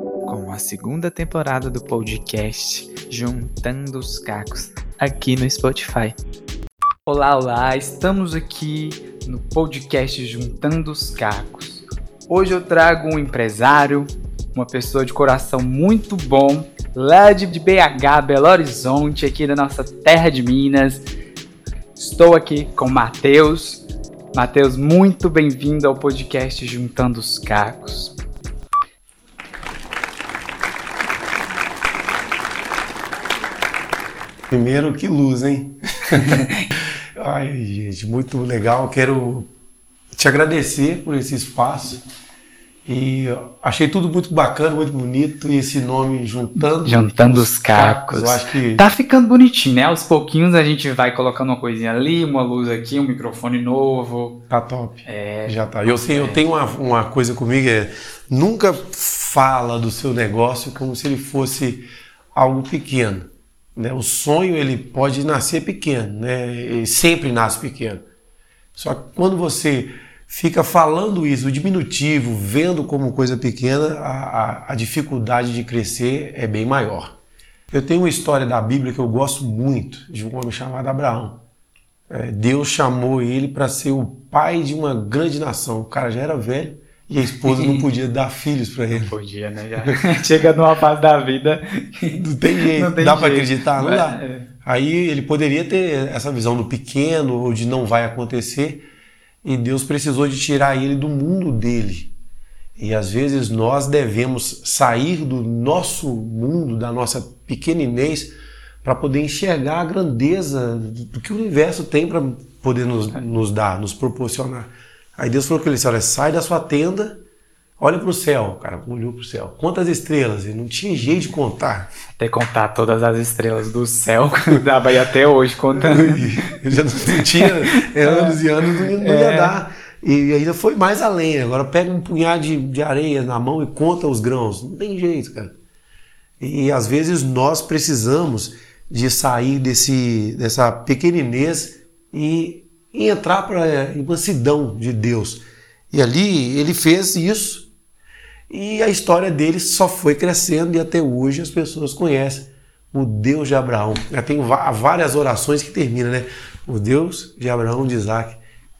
com a segunda temporada do podcast Juntando os Cacos, aqui no Spotify. Olá, olá, estamos aqui no podcast Juntando os Cacos. Hoje eu trago um empresário, uma pessoa de coração muito bom, lá de BH, Belo Horizonte, aqui da nossa terra de Minas. Estou aqui com Matheus. Matheus, muito bem-vindo ao podcast Juntando os Cacos. Primeiro, que luz, hein? Ai, gente, muito legal. Quero te agradecer por esse espaço. E achei tudo muito bacana, muito bonito. E esse nome juntando. Juntando os cacos. Acho que. Tá ficando bonitinho, né? Aos pouquinhos a gente vai colocando uma coisinha ali, uma luz aqui, um microfone novo. Tá top. É. Já tá. Eu, sei, eu tenho uma, uma coisa comigo, é nunca fala do seu negócio como se ele fosse algo pequeno. Né? O sonho ele pode nascer pequeno, né? Ele sempre nasce pequeno. Só que quando você fica falando isso, o diminutivo, vendo como coisa pequena, a, a, a dificuldade de crescer é bem maior. Eu tenho uma história da Bíblia que eu gosto muito, de um homem chamado Abraão. É, Deus chamou ele para ser o pai de uma grande nação. O cara já era velho, e a esposa não podia dar filhos para ele. Podia, né? Já chega numa fase da vida. Não tem jeito. Não tem dá para acreditar? Não dá. É. Aí ele poderia ter essa visão do pequeno ou de não vai acontecer. E Deus precisou de tirar ele do mundo dele. E às vezes nós devemos sair do nosso mundo, da nossa pequeninez, para poder enxergar a grandeza do que o universo tem para poder nos, nos dar, nos proporcionar. Aí Deus falou com ele assim: olha, sai da sua tenda, olha para o céu. O cara olhou para o céu. Quantas estrelas? E não tinha jeito de contar. Até contar todas as estrelas do céu, dava aí até hoje contando. Ele já não tinha anos e anos, não, não ia É. dar. E ainda foi mais além. Agora pega um punhado de, de areia na mão e conta os grãos. Não tem jeito, cara. E às vezes nós precisamos de sair desse, dessa pequeninez e, e entrar para a imensidão de Deus. E ali ele fez isso. E a história dele só foi crescendo e até hoje as pessoas conhecem o Deus de Abraão. Já tem várias orações que terminam, né? O Deus de Abraão, de Isaac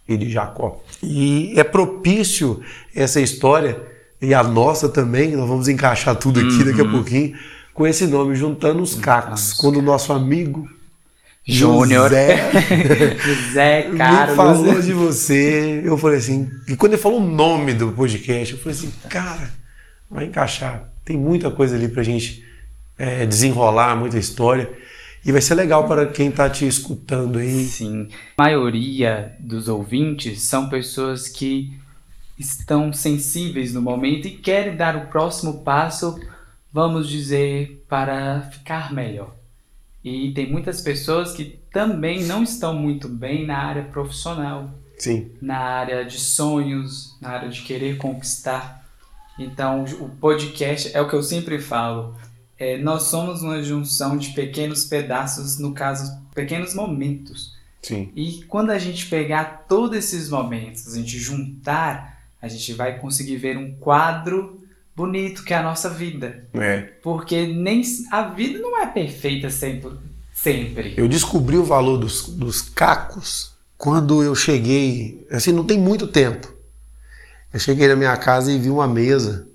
e de Jacó. E é propício essa história, e a nossa também, nós vamos encaixar tudo aqui daqui a pouquinho, com esse nome, Juntando os Cacos. Quando o nosso amigo Júnior. José José Carlos. falou de você, eu falei assim, e quando ele falou o nome do podcast, eu falei assim, cara, vai encaixar. Tem muita coisa ali pra gente é, desenrolar, muita história. E vai ser legal para quem tá te escutando aí. Sim. A maioria dos ouvintes são pessoas que estão sensíveis no momento e querem dar o próximo passo, vamos dizer, para ficar melhor. E tem muitas pessoas que também não estão muito bem na área profissional, Sim. na área de sonhos, na área de querer conquistar. Então, o podcast é o que eu sempre falo. é, nós somos uma junção de pequenos pedaços, no caso, pequenos momentos. Sim. E quando a gente pegar todos esses momentos, a gente juntar, a gente vai conseguir ver um quadro bonito que é a nossa vida. É. Porque nem a vida não é perfeita sempre. sempre. Eu descobri o valor dos, dos cacos quando eu cheguei, assim, não tem muito tempo. Eu cheguei na minha casa e vi uma mesa.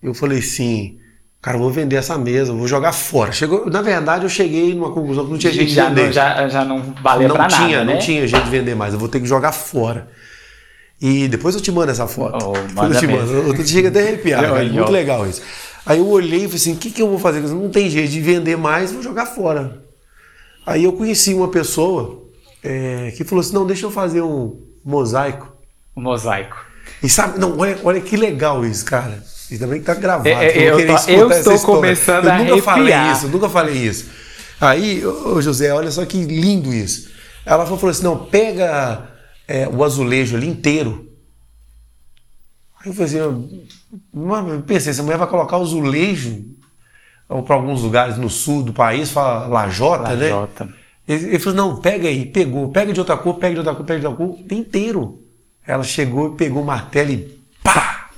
Eu falei assim, cara, vou vender essa mesa, vou jogar fora. Chegou, na verdade, eu cheguei numa conclusão que não tinha jeito de já, vender. não, já, já não valia não pra tinha, nada, não né? tinha jeito de vender mais. Eu vou ter que jogar fora. E depois eu te mando essa foto. Oh, depois eu te mesmo. mando. Eu chega até a arrepiar, Eu- cara. eu- Muito legal isso. Aí eu olhei e falei assim: o que, que eu vou fazer? Não tem jeito de vender mais, vou jogar fora. Aí eu conheci uma pessoa é, que falou assim: não, deixa eu fazer um mosaico. O mosaico. E sabe, não, olha, olha que legal isso, cara. E também que tá gravado. É, eu, eu tô- eu estou começando eu a nunca falei arrepiar. isso, eu nunca falei isso. Aí, ô, José, olha só que lindo isso. Ela falou assim: não, pega é, o azulejo ali inteiro. Aí eu falei assim, eu, pensei, essa mulher vai colocar o azulejo para alguns lugares no sul do país, fala lajota, né? Lajota. Ele, ele falou, não, pega aí, pegou, pega de outra cor, pega de outra cor, pega de outra cor, inteiro. Ela chegou e pegou o martelo e pá!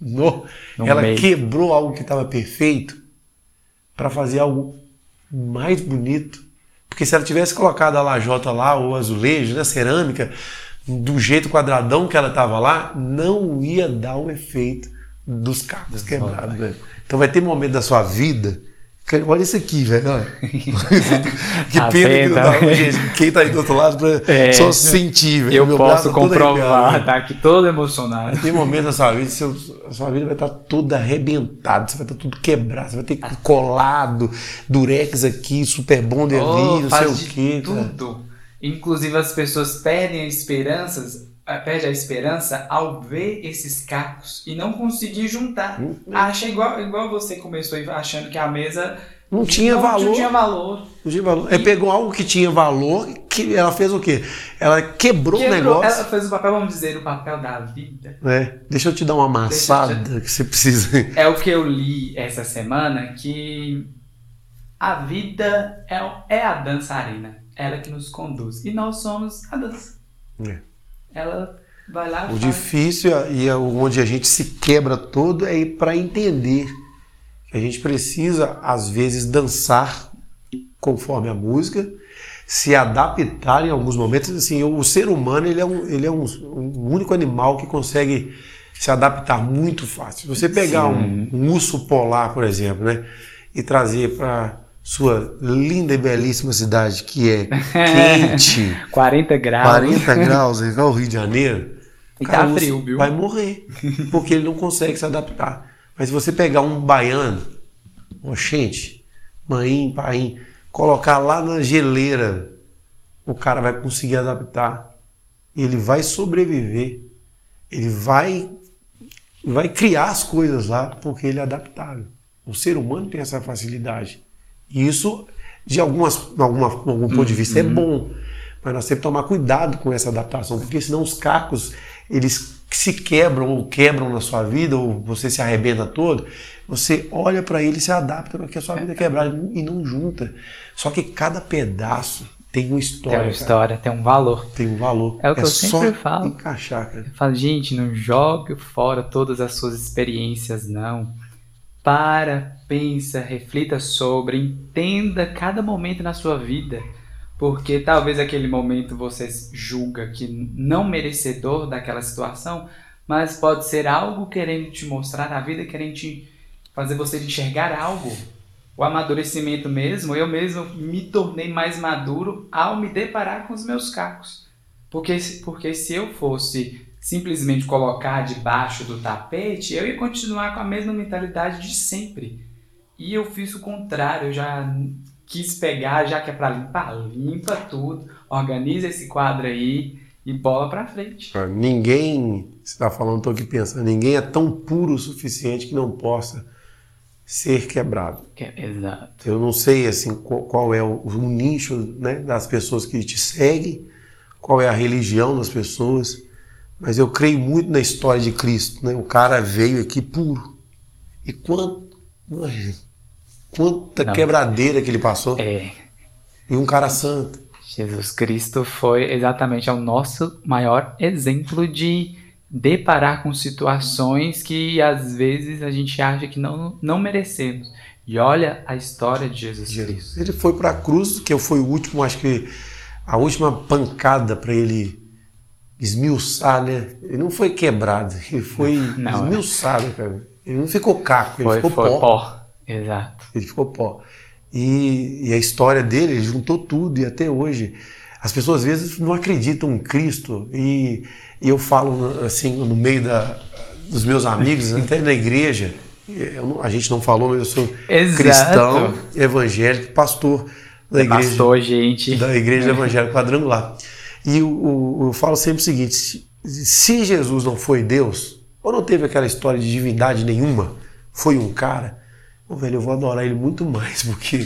No, No ela meio. quebrou algo que estava perfeito para fazer algo mais bonito. Porque se ela tivesse colocado a lajota lá, o azulejo, né, cerâmica, do jeito quadradão que ela estava lá, não ia dar o efeito dos cacos quebrados. né? Então vai ter momento da sua vida. Olha isso aqui, velho. olha. que Tá pena que não dá, gente, quem tá aí do outro lado pra É, só sentir, velho. Eu Meu posso tá comprovar, tá aqui todo emocionado. Tem momento da sua vida, seu, a sua vida vai estar toda arrebentada, você vai estar tudo quebrado, você vai ter colado, durex aqui, super ali, Oh, não sei o quê. cara. tudo. Inclusive as pessoas perdem esperanças, perde a esperança ao ver esses cacos e não conseguir juntar. Hum, Acha igual, igual você começou achando que a mesa Não tinha não, valor. Não tinha valor. Não tinha valor. É, pegou algo que tinha valor, que ela fez o quê? Ela quebrou, o Quebrou. negócio. Ela fez o papel, vamos dizer, o papel da vida. né? Deixa eu te dar uma amassada que você precisa. É o que eu li essa semana, que a vida é, é a dançarina. Ela que nos conduz. E nós somos a dança. É. Ela vai lá O faz- difícil e é onde a gente se quebra todo é ir para entender que a gente precisa, às vezes, dançar conforme a música, se adaptar em alguns momentos. Assim, o ser humano ele é, um, ele é um, um único animal que consegue se adaptar muito fácil. Se você pegar um, um urso polar, por exemplo, né, e trazer para sua linda e belíssima cidade que é quente, 40 graus. 40 graus, igual o Rio de Janeiro, E cara, tá frio, viu? vai morrer, porque ele não consegue se adaptar. Mas se você pegar um baiano, oxente, mãe, pai, colocar lá na geleira, o cara vai conseguir adaptar. Ele vai sobreviver. Ele vai vai criar as coisas lá porque ele é adaptável. O ser humano tem essa facilidade. E isso, de algumas, alguma, algum ponto de vista, é bom. Mas nós temos que tomar cuidado com essa adaptação, porque senão os cacos eles se quebram ou quebram na sua vida, ou você se arrebenta todo. Você olha para ele e se adapta porque a sua vida é quebrada e não junta. Só que cada pedaço tem uma Tem história. uma cara. história, tem um valor. Tem um valor. É o que eu só sempre falo. encaixar, cara. Eu falo, gente, não jogue fora todas as suas experiências, não. Para, pensa, reflita sobre, entenda cada momento na sua vida. Porque talvez aquele momento você julga que não merecedor daquela situação, mas pode ser algo querendo te mostrar a vida, querendo te fazer você enxergar algo. O amadurecimento mesmo, eu mesmo me tornei mais maduro ao me deparar com os meus cacos. Porque, porque se eu fosse simplesmente colocar debaixo do tapete, eu ia continuar com a mesma mentalidade de sempre. E eu fiz o contrário, eu já quis pegar, já que é para limpar, limpa tudo, organiza esse quadro aí e bola para frente. Ninguém, você está falando, estou aqui pensando, ninguém é tão puro o suficiente que não possa ser quebrado. Que- Exato. Eu não sei assim qual, qual é o, o nicho né, das pessoas que te seguem, qual é a religião das pessoas, mas eu creio muito na história de Cristo. Né? O cara veio aqui puro. E quanto, quanta Não. quebradeira que ele passou. É, E um cara santo. Jesus Cristo foi exatamente o nosso maior exemplo de deparar com situações que às vezes a gente acha que não, não merecemos. E olha a história de Jesus Cristo. Ele foi para a cruz, que foi o último, acho que a última pancada para ele esmiuçar, né? Ele não foi quebrado, ele foi Não, é. esmiuçado, cara. Ele não ficou caco, ele Foi, ficou foi pó. pó. Exato. Ele ficou pó. E, e a história dele, ele juntou tudo e até hoje. As pessoas às vezes não acreditam em Cristo e, e eu falo assim no meio da, dos meus amigos, até na igreja. eu não- a gente não falou, mas eu sou Exato. cristão, evangélico, pastor da igreja Bastou, gente. da Igreja Evangélica Quadrangular. E o, o- eu falo sempre o seguinte: se, se Jesus não foi Deus, ou não teve aquela história de divindade nenhuma, foi um cara, ô, velho, eu vou adorar ele muito mais, porque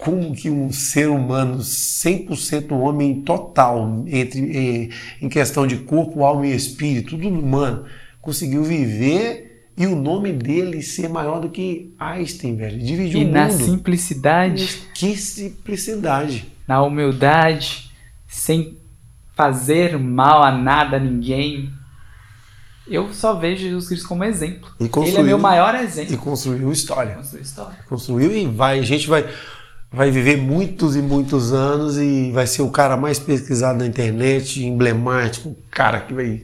como que um ser humano 100% homem total, entre, em, em questão de corpo, alma e espírito, tudo humano, conseguiu viver e o nome dele ser maior do que Einstein, velho. Dividiu E o na mundo. simplicidade, Que simplicidade. na humildade, sem fazer mal a nada a ninguém. Eu só vejo Jesus Cristo como exemplo. E Ele é meu maior E exemplo. construiu história. Construiu história. Construiu e vai. A gente vai, vai viver muitos e muitos anos e vai ser o cara mais pesquisado na internet, emblemático, o cara que vai.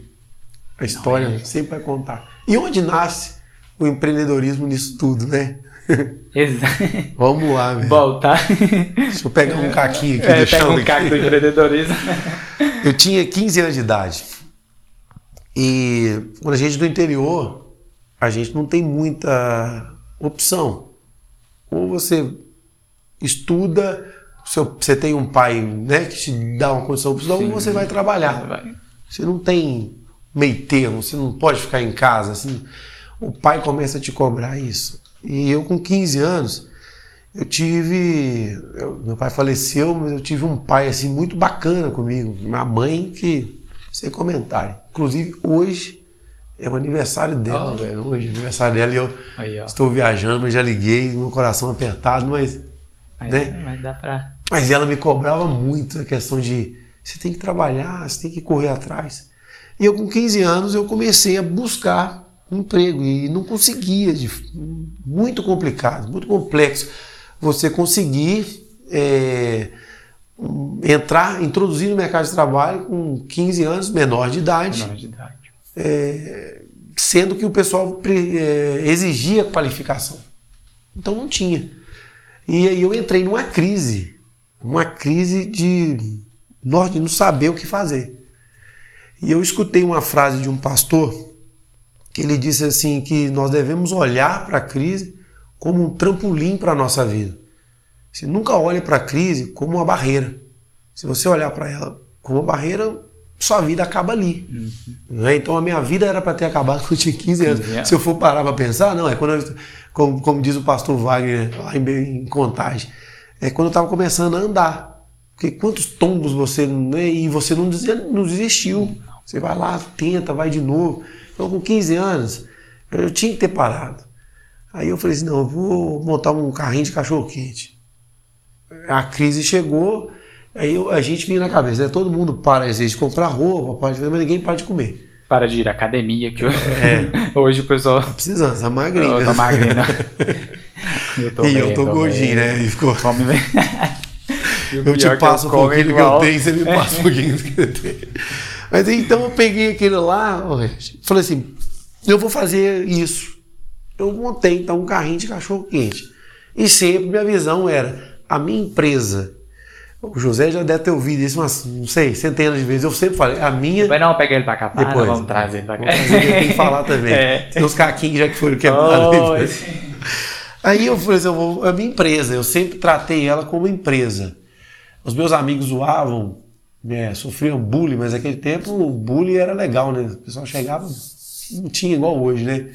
A história é. sempre vai contar. E onde nasce o empreendedorismo nisso tudo, né? Exato. Vamos lá, velho. Voltar. Deixa eu pegar um caquinho aqui, É, pega um aqui. caco do empreendedorismo. Eu tinha 15 anos de idade. E quando a gente é do interior, a gente não tem muita opção. Ou você estuda, seu- você tem um pai né, que te dá uma condição para ou você vai trabalhar. Vai. Você não tem meio termo, você não pode ficar em casa. Assim. O pai começa a te cobrar isso. E eu, com 15 anos, eu tive. eu- meu pai faleceu, mas eu tive um pai assim muito bacana comigo. Minha mãe, que. sem comentário. Inclusive, hoje é o aniversário dela, Oh. velho. Hoje é o aniversário dela e eu Aí, estou viajando, mas já liguei, meu coração apertado, mas. Mas, né? mas dá pra. Mas ela me cobrava muito a questão de você tem que trabalhar, você tem que correr atrás. E eu com 15 anos eu comecei a buscar um emprego e não conseguia, de- muito complicado, muito complexo você conseguir é, entrar, introduzir no mercado de trabalho com 15 anos, menor de idade, Menor de idade. sendo que o pessoal é, exigia qualificação. Então não tinha. E aí eu entrei numa crise, uma crise de, de não saber o que fazer. E eu escutei uma frase de um pastor que ele disse assim que nós devemos olhar para a crise como um trampolim para a nossa vida. Você nunca olhe para a crise como uma barreira. Se você olhar para ela como uma barreira, sua vida acaba ali. Né? Então a minha vida era para ter acabado quando eu tinha 15 anos. 15 anos. Se eu for parar para pensar, não, é quando eu, como, como diz o pastor Wagner lá em, em Contagem, é quando eu estava começando a andar. Porque quantos tombos você. Né, e você não, não desistiu. Você vai lá, tenta, vai de novo. Então com 15 anos, eu tinha que ter parado. Aí eu falei assim: não, eu vou montar um carrinho de cachorro-quente. A crise chegou, aí eu- a gente vinha na cabeça, né? todo mundo para às vezes de comprar roupa, para de fazer, mas ninguém para de comer. Para de ir à academia, que hoje, É. hoje o pessoal. Precisando, tá magrinho. Eu tô magrinho. né? Eu tô E bem, eu tô gordinho, bem. né? E ficou, Come bem. Eu te que passo um como pouquinho do que eu tenho, você me passa um pouquinho do que eu tenho. Mas então eu peguei aquilo lá, falei assim, eu vou fazer isso. Eu montei então um carrinho de cachorro quente. E sempre minha visão era a minha empresa. O José já deve ter ouvido isso umas, não sei, centenas de vezes. Eu sempre falei, a minha Vai não, pega ele pra cá. Para, Depois. vamos trazer ele pra cá. Tenho que falar também. É. Tem uns caquinhos já que foram quebrados. Oh, Aí eu falei assim, eu vou, a minha empresa, eu sempre tratei ela como empresa. Os meus amigos zoavam, né, sofriam bullying, mas naquele tempo o bullying era legal, né? O pessoal chegava, não tinha igual hoje, né?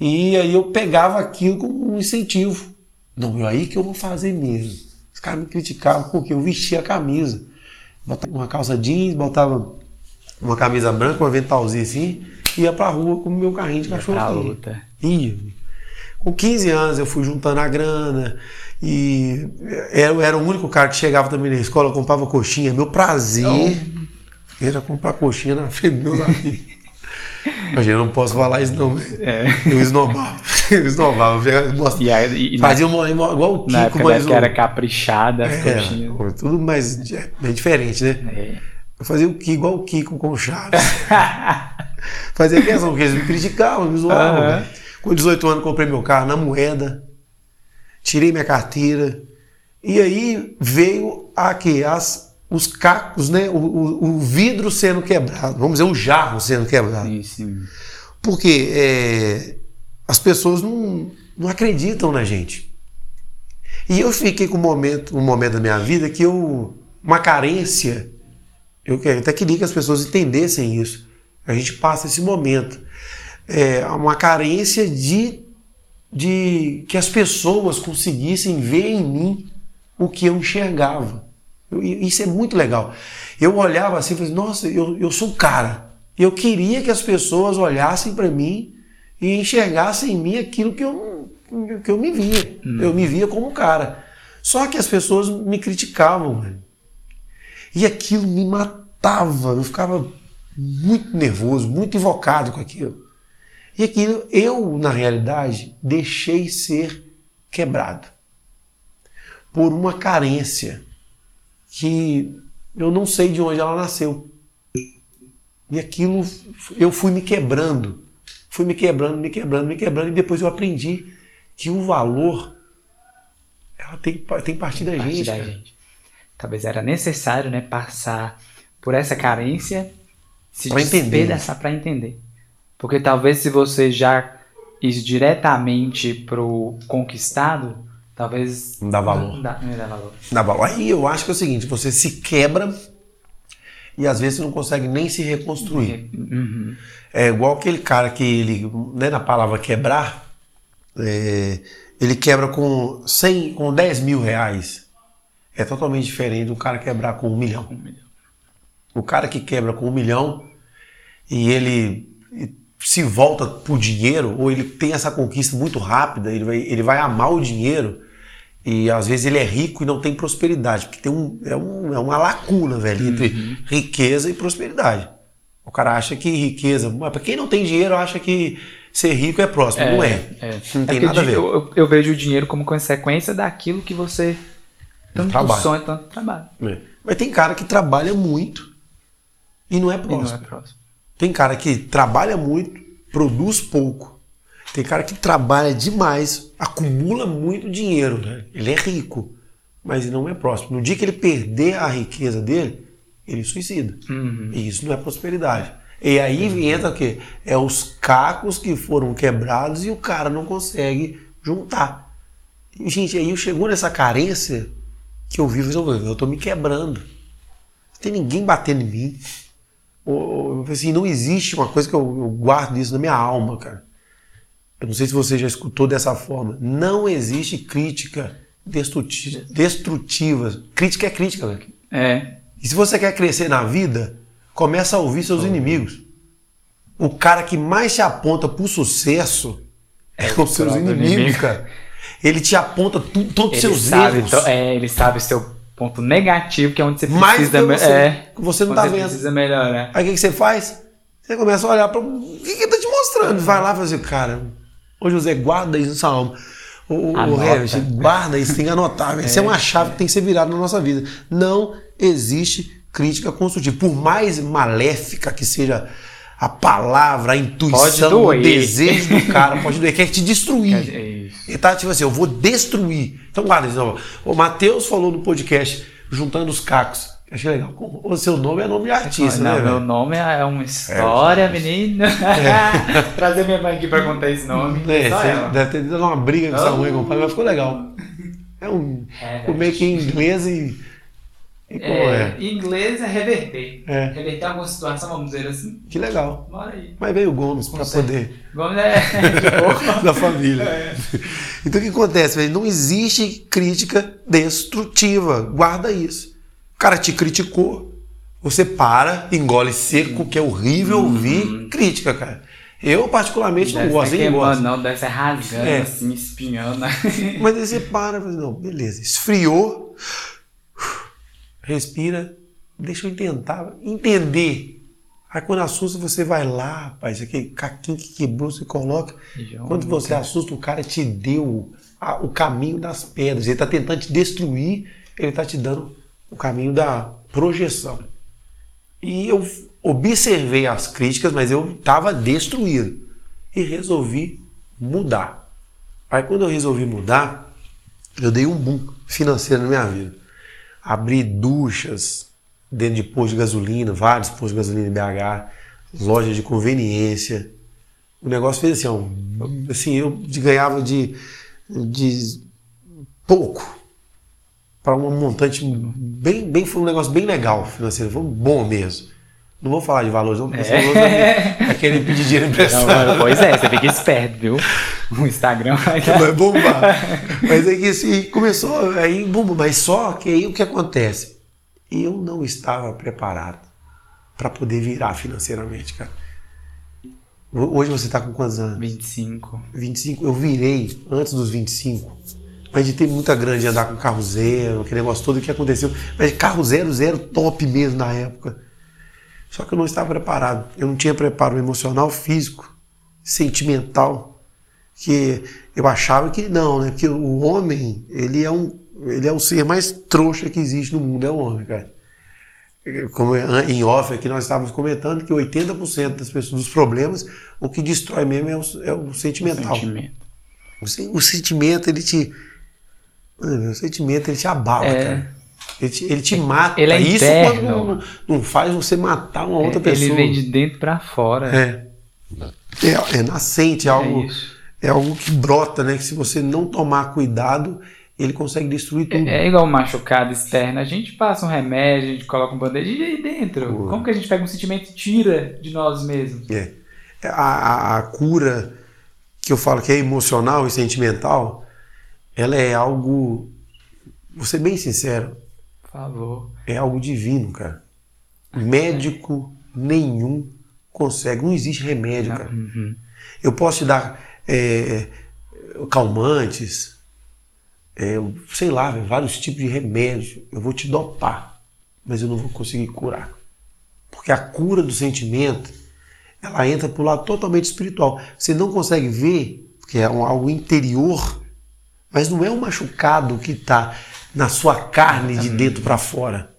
E aí eu pegava aquilo como um incentivo. Não, é aí que eu vou fazer mesmo. Os caras me criticavam porque eu vestia a camisa. Botava uma calça jeans, botava uma camisa branca, um aventalzinho assim, e ia pra rua com o meu carrinho de cachorro. pra quente. luta. Ia. Com 15 anos eu fui juntando a grana e era, era o único cara que chegava também na escola, comprava coxinha. Meu prazer era comprar coxinha na frente dos meus amigos. Mas eu não posso falar isso não. É. Eu esnobava. Eu esnobava. Eu mostrava- E, aí, e na, Fazia uma, igual o Kiko, na época mas que era caprichada, as é, coxinhas. tudo mais é, bem diferente, né? É. Eu fazia o Kiko, igual o Kiko com o Chaves. fazia questão, porque eles me criticavam, me zoavam. Aham. né? Com 18 anos comprei meu carro na moeda, tirei minha carteira, e aí veio aqui as, os cacos, né? O, o- o vidro sendo quebrado, vamos dizer, o jarro sendo quebrado. Sim, sim. Porque é, as pessoas não, não acreditam na gente. E eu fiquei com um momento, um momento da minha vida que eu. uma carência. Eu até queria que as pessoas entendessem isso. A gente passa esse momento. É, uma carência de, de que as pessoas conseguissem ver em mim o que eu enxergava. Eu- isso é muito legal. Eu olhava assim e falei, nossa, eu, eu sou o cara. Eu queria que as pessoas olhassem para mim e enxergassem em mim aquilo que eu, que eu me via. Eu me via como um cara. Só que as pessoas me criticavam, velho. E aquilo me matava. Eu ficava muito nervoso, muito invocado com aquilo. E aquilo eu, na realidade, deixei ser quebrado por uma carência que eu não sei de onde ela nasceu. E aquilo eu fui me quebrando, fui me quebrando, me quebrando, me quebrando, e depois eu aprendi que o valor ela tem, tem partir da, gente, da gente. Talvez era necessário né, passar por essa carência, se pra despedaçar para entender. Porque talvez se você já ir diretamente pro conquistado, talvez. Não dá valor. Não dá, não dá valor. Não dá valor. Aí eu acho que é o seguinte: você se quebra e às vezes você não consegue nem se reconstruir. Uhum. É igual aquele cara que ele, né, na palavra quebrar, é, ele quebra com 100, com 10 mil reais. É totalmente diferente do cara quebrar com um milhão. Um milhão. O cara que quebra com um milhão e ele se volta pro dinheiro, ou ele tem essa conquista muito rápida, ele vai, ele vai amar o dinheiro, e às vezes ele é rico e não tem prosperidade, porque tem um, é, um, é uma lacuna, velho, entre uhum. riqueza e prosperidade. O cara acha que riqueza. Para quem não tem dinheiro, acha que ser rico é próximo. É, não é. é. Não tem é nada a ver. Eu, eu, vejo o dinheiro como consequência daquilo que você tanto trabalha. sonha, tanto trabalha. É. Mas tem cara que trabalha muito e não é próximo. E não é próximo. Tem cara que trabalha muito, produz pouco. Tem cara que trabalha demais, acumula muito dinheiro. Né? Ele é rico, mas não é próximo. No dia que ele perder a riqueza dele, ele suicida. Uhum. E isso não é prosperidade. E aí uhum. entra o quê? É os cacos que foram quebrados e o cara não consegue juntar. E, gente, aí eu chegou nessa carência que eu vivo, eu estou me quebrando. Não tem ninguém batendo em mim. Ou, assim, não existe uma coisa que eu, eu guardo isso na minha alma, cara. Eu não sei se você já escutou dessa forma. Não existe crítica destrutiva. destrutiva. Crítica é crítica, velho. É. E se você quer crescer na vida, começa a ouvir seus inimigos. O cara que mais te aponta pro sucesso é, é os seus inimigos, inimigo. cara. Ele te aponta todos os seus sabe, erros. É, ele sabe o seu ponto negativo, que é onde você Mais precisa... você, é, você não tá vendo. precisa melhorar. Aí o que, que, você faz? Você começa a olhar para o que, que ele tá te mostrando. Vai lá e fala assim, cara, ô José, guarda isso nessa alma. O, o guarda isso, tem que anotar. Isso é uma chave que tem que ser virada na nossa vida. Não existe crítica construtiva. Por mais maléfica que seja a palavra, a intuição, o desejo do cara, pode doer, quer te destruir. É Ele tá tipo assim, eu vou destruir. Então guarda isso. O Matheus falou no podcast, juntando os cacos. Achei legal. O seu nome é nome de artista, não, né? Meu nome é uma história, é, menina. É. Trazer minha mãe aqui pra contar esse nome. É, deve ter dado uma briga com oh. sua mãe com o pai, mas ficou legal. É um. É, meio que em inglês e. e como é, é? Em inglês é reverter. É. Reverter alguma situação, vamos dizer assim. Que legal. Bora aí. Mas veio o Gomes para poder. Gomes é da família. É. Então o que acontece? Não existe crítica destrutiva. Guarda isso cara te criticou, você para, engole seco, que é horrível uhum. ouvir crítica, cara. Eu, particularmente, deve não gosto, nem gosto. Não, deve ser rasgando, é. assim, espinhando. Mas aí você para, não, beleza, esfriou, respira, deixa eu tentar entender. Aí quando assusta, você vai lá, rapaz, aquele caquinho que quebrou, você coloca. João, quando você cara. assusta, o cara te deu a, o caminho das pedras. Ele está tentando te destruir, ele está te dando o caminho da projeção. E eu observei as críticas, mas eu estava destruído. E resolvi mudar. Aí quando eu resolvi mudar, eu dei um boom financeiro na minha vida. Abri duchas dentro de postos de gasolina, vários postos de gasolina em BH, lojas de conveniência. O negócio fez assim, assim eu ganhava de, de pouco para um montante bem, bem, foi um negócio bem legal financeiro, foi bom mesmo. Não vou falar de valores, não, porque é. é querer pedir dinheiro emprestado. pois é, você fica esperto, viu? O Instagram vai, vai bombar. mas aí que assim, começou, aí bomba, mas só que aí o que acontece? Eu não estava preparado para poder virar financeiramente, cara. Hoje você está com quantos anos? 25. 25. Eu virei antes dos 25 mas de ter muita grana, de andar com carro zero, aquele negócio todo que aconteceu. Mas carro zero, zero, top mesmo na época. Só que eu não estava preparado. Eu não tinha preparo emocional, físico, sentimental, que eu achava que não, né? Porque o homem, ele é um, ele é o ser mais trouxa que existe no mundo, é o homem, cara. Como em off aqui nós estávamos comentando que 80% das pessoas, dos problemas, o que destrói mesmo é o, é o sentimental. O sentimento. O, o sentimento, ele te. O sentimento, ele te abala, é. cara. Ele te, ele te mata. Ele é Isso quando não, não, faz você matar uma outra é, pessoa. Ele vem de dentro para fora. É. É, é nascente, é, é algo, é algo que brota, né? Que se você não tomar cuidado, ele consegue destruir tudo. É, é igual um machucado externo. A gente passa um remédio, a gente coloca um band-aid e aí dentro. Uhum. Como que a gente pega um sentimento e tira de nós mesmos? É. A, a, a, cura que eu falo que é emocional e sentimental, ela é algo. Vou ser bem sincero, favor. É algo divino, cara. Médico nenhum consegue. Não existe remédio, cara. Uhum. Eu posso te dar é, calmantes, é, sei lá, vários tipos de remédio. Eu vou te dopar, mas eu não vou conseguir curar. Porque a cura do sentimento, ela entra para o lado totalmente espiritual. Você não consegue ver, porque é um, algo interior, mas não é um machucado que está na sua carne de dentro para fora.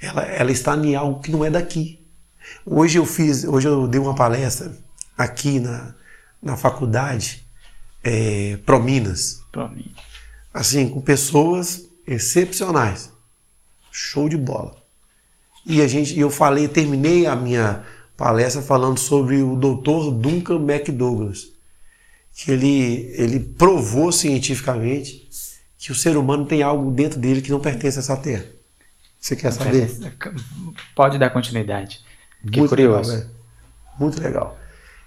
Ela, ela está em algo que não é daqui. Hoje eu fiz, hoje eu dei uma palestra aqui na, na faculdade é, Prominas. Prominas. Assim, com pessoas excepcionais. Show de bola. E a gente, eu falei, terminei a minha palestra falando sobre o Dr. Duncan McDouglas, que ele, ele provou cientificamente que o ser humano tem algo dentro dele que não pertence a essa terra. Você quer saber? Pode dar continuidade. Que Muito curioso. Legal, Muito legal.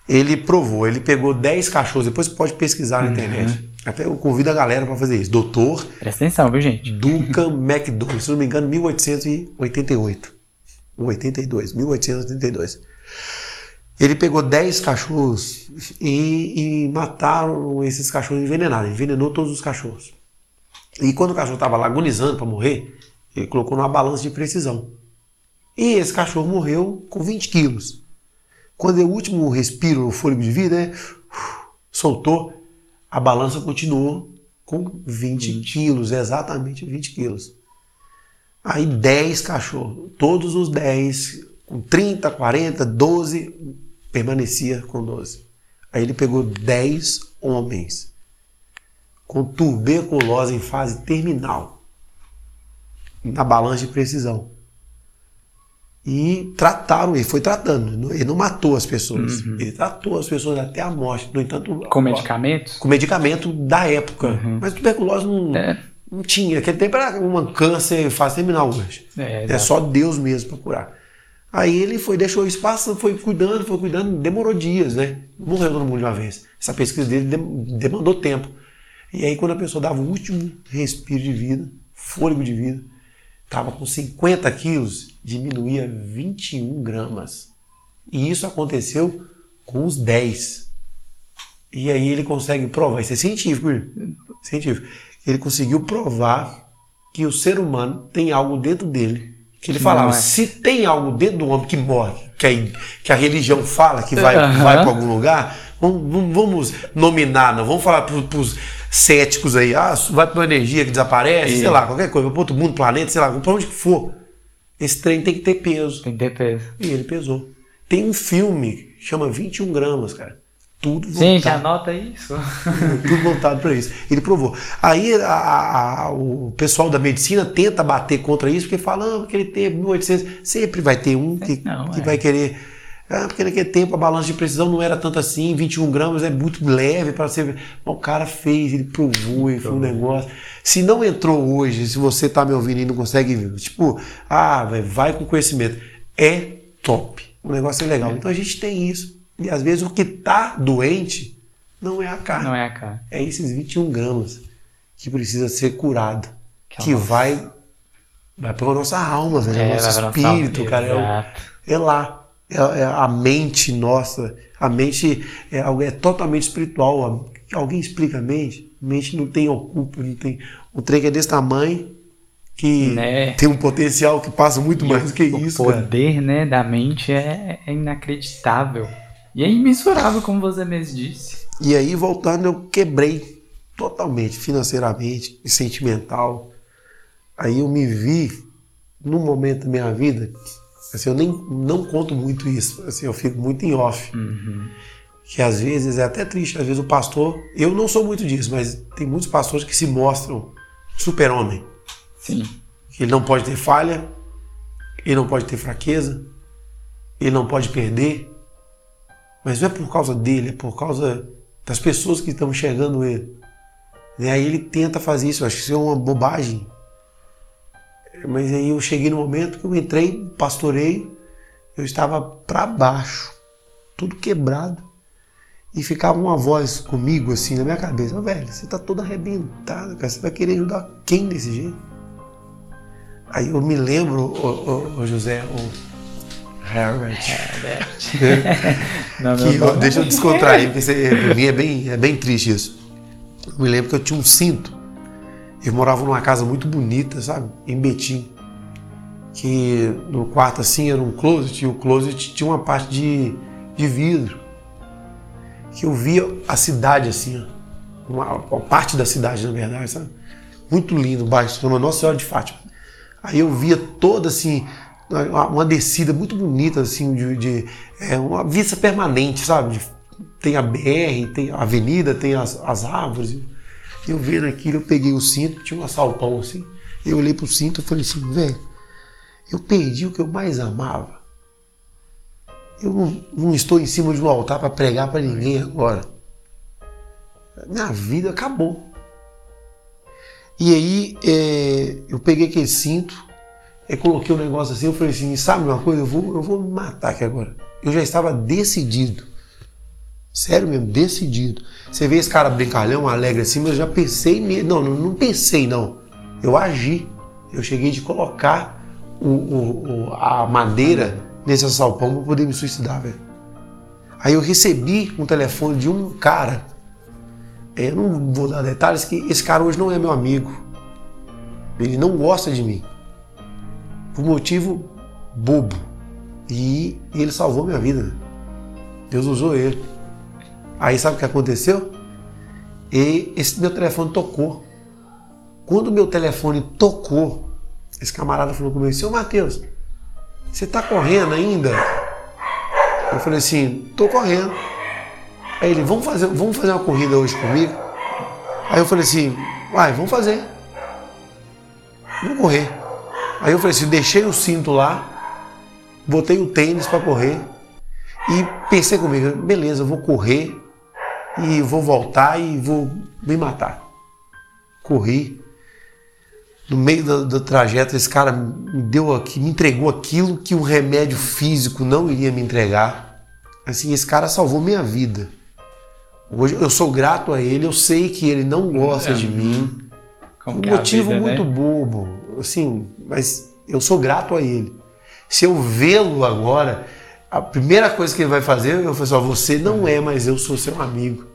Ele provou, ele pegou 10 cachorros, depois você pode pesquisar na uhum. internet. Até eu convido a galera para fazer isso. Doutor. Presta atenção, viu, gente? Duncan McDonald, se não me engano, 1888. 82, 1882. Ele pegou 10 cachorros e, e mataram esses cachorros envenenados. Envenenou todos os cachorros. E quando o cachorro estava agonizando para morrer, ele colocou numa balança de precisão. E esse cachorro morreu com 20 quilos. Quando o último respiro, o fôlego de vida, né, soltou, a balança continuou com 20, 20 quilos, exatamente 20 quilos. Aí 10 cachorros, todos os 10, com 30, 40, 12, permanecia com 12. Aí ele pegou 10 homens com tuberculose em fase terminal, na balança de precisão. E trataram, ele foi tratando, ele não matou as pessoas, uhum. ele tratou as pessoas até a morte. No entanto, com medicamentos? Com medicamento da época. Uhum. Mas tuberculose não, é. não tinha. Aquele tempo era um câncer em fase terminal hoje. É, é só Deus mesmo para curar. Aí ele foi, deixou espaço, foi cuidando, foi cuidando, demorou dias, né? Morreu todo mundo de uma vez. Essa pesquisa dele demandou tempo. E aí, quando a pessoa dava o último respiro de vida, fôlego de vida, estava com 50 quilos, diminuía 21 gramas. E isso aconteceu com os 10. E aí ele consegue provar, isso é científico, científico. Ele conseguiu provar que o ser humano tem algo dentro dele. Que ele falava, é. se tem algo dentro do homem que morre, que a, que a religião fala que vai, uhum. vai para algum lugar, vamos, vamos nominar, não vamos falar para os céticos aí, ah, vai para uma energia que desaparece, e... sei lá, qualquer coisa, para outro mundo, planeta, sei lá, para onde que for. Esse trem tem que ter peso. Tem que ter peso. E ele pesou. Tem um filme, chama 21 gramas, cara. Tudo voltado. Gente, anota isso. Tudo voltado para isso. Ele provou. Aí a, a, o pessoal da medicina tenta bater contra isso, porque falando ah, que ele tem 1800. Sempre vai ter um que, Não, que é. vai querer ah, porque naquele tempo a balança de precisão não era tanto assim, 21 gramas é muito leve para ser. o cara fez, ele provou, e foi um negócio. Se não entrou hoje, se você está me ouvindo e não consegue ver, tipo, ah, vai com conhecimento. É top. O negócio é legal. É. Então a gente tem isso. E às vezes o que está doente não é a carne. Não é a carne. É esses 21 gramas que precisa ser curado. Que, que vai, vai para a nossa alma, velho. É, é nosso espírito, cara. É, é lá é, é a mente nossa, a mente é é totalmente espiritual. Alguém explica a mente? A mente não tem ocupa, não tem. O trem é desse tamanho que né? tem um potencial que passa muito e mais do que o isso. O poder cara. Né, da mente é, é inacreditável. E é imensurável, como você mesmo disse. E aí, voltando, eu quebrei totalmente, financeiramente e sentimental. Aí eu me vi num momento da minha vida, assim, eu nem não conto muito isso, assim, eu fico muito em off. Uhum. Que às vezes é até triste, às vezes o pastor, eu não sou muito disso, mas tem muitos pastores que se mostram super-homem. Sim. Ele não pode ter falha, ele não pode ter fraqueza, ele não pode perder. Mas não é por causa dele, é por causa das pessoas que estão enxergando ele. E aí ele tenta fazer isso, eu acho que isso é uma bobagem. Mas aí eu cheguei no momento que eu entrei, pastorei, eu estava para baixo, tudo quebrado. E ficava uma voz comigo assim na minha cabeça, oh, velho, você está todo arrebentado, cara, você vai querer ajudar quem desse jeito? Aí eu me lembro, José, o Herbert. Herbert. Que, deixa eu descontrair, porque você, pra mim é bem, é bem triste isso. Eu me lembro que eu tinha um cinto eu morava numa casa muito bonita, sabe? Em Betim. Que no quarto assim era um closet, e o closet tinha uma parte de, de vidro. Que eu via a cidade assim, ó. Uma, uma parte da cidade, na verdade, sabe? Muito lindo, baixo, chama Nossa Senhora de Fátima. Aí eu via toda assim, uma descida muito bonita, assim, de, de é, uma vista permanente, sabe? Tem a BR, tem a avenida, tem as, as árvores. Eu vendo aquilo, eu peguei o cinto, tinha um assalpão assim. Eu olhei pro cinto e falei assim, velho, eu perdi o que eu mais amava. Eu não, não estou em cima de um altar para pregar para ninguém agora. Minha vida acabou. E aí é, eu peguei aquele cinto, é, coloquei um negócio assim, eu falei assim, sabe uma coisa, eu vou, eu vou me matar aqui agora. Eu já estava decidido. Sério mesmo, decidido. Você vê esse cara brincalhão, alegre assim, mas eu já pensei nele. Não, não, não pensei, não. Eu agi. Eu cheguei de colocar o, o, o a madeira nesse assalpão para poder me suicidar, velho. Aí eu recebi um telefone de um cara. É, eu não vou dar detalhes, que esse cara hoje não é meu amigo. Ele não gosta de mim. Por motivo bobo. E ele salvou minha vida. Deus usou ele. Aí sabe o que aconteceu? E esse meu telefone tocou. Quando meu telefone tocou, esse camarada falou comigo, seu Matheus, você está correndo ainda? Eu falei assim, tô correndo. Aí ele, vamos fazer, vamos fazer uma corrida hoje comigo? Aí eu falei assim, vai, vamos fazer. Vamos correr. Aí eu falei assim, deixei o cinto lá, botei o tênis para correr e pensei comigo, beleza, eu vou correr e vou voltar e vou me matar. Corri. No meio do, do, trajeto, esse cara me deu aqui, me entregou aquilo que o remédio físico não iria me entregar. Assim, esse cara salvou minha vida. Hoje eu sou grato a ele, eu sei que ele não gosta é. de mim. Um é motivo vida, muito né? bobo, assim, mas eu sou grato a ele. Se eu vê-lo agora, a primeira coisa que ele vai fazer, eu falo assim, você não é, mas eu sou seu amigo.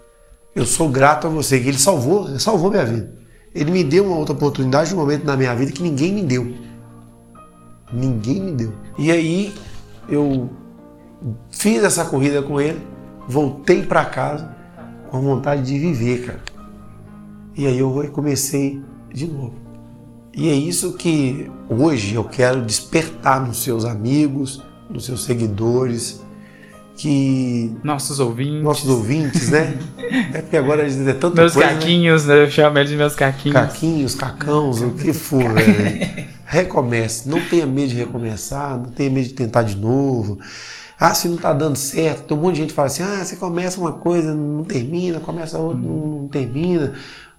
Eu sou grato a você, que ele salvou, ele salvou minha vida. Ele me deu uma outra oportunidade, um momento na minha vida que ninguém me deu. Ninguém me deu. E aí eu fiz essa corrida com ele, voltei para casa com vontade de viver, cara. E aí eu comecei de novo. E é isso que hoje eu quero despertar nos seus amigos, dos seus seguidores, que nossos ouvintes, nossos ouvintes, né? é porque agora é tanto meus coisa, né? caquinhos, né? eu chamo eles de meus caquinhos. Caquinhos, cacãos, o que for. Né? Recomece, não tenha medo de recomeçar, não tenha medo de tentar de novo. Ah, se não está dando certo, tem um monte de gente que fala assim: ah, você começa uma coisa, não termina, começa outra, não termina.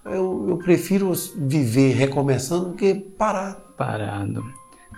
Eu, eu prefiro viver recomeçando do que parar. Parado.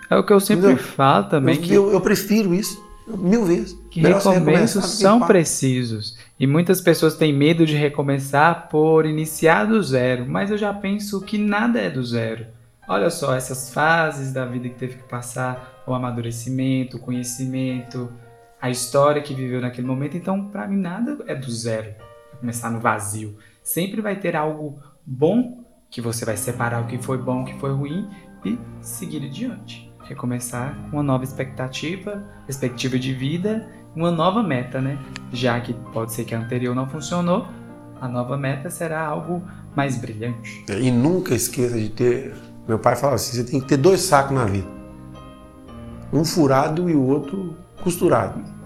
É o que eu sempre Entendeu? falo também. Eu, que... eu, eu prefiro isso, mil vezes. Que recomeços são precisos. E muitas pessoas têm medo de recomeçar por iniciar do zero. Mas eu já penso que nada é do zero. Olha só, essas fases da vida que teve que passar, o amadurecimento, o conhecimento, a história que viveu naquele momento. Então, para mim, nada é do zero. Começar no vazio. Sempre vai ter algo bom que você vai separar o que foi bom, o que foi ruim e seguir adiante. Recomeçar com uma nova expectativa, perspectiva de vida, uma nova meta, né? Já que pode ser que a anterior não funcionou, a nova meta será algo mais brilhante. E nunca esqueça de ter. Meu pai fala assim: você tem que ter dois sacos na vida. Um furado e o outro costurado.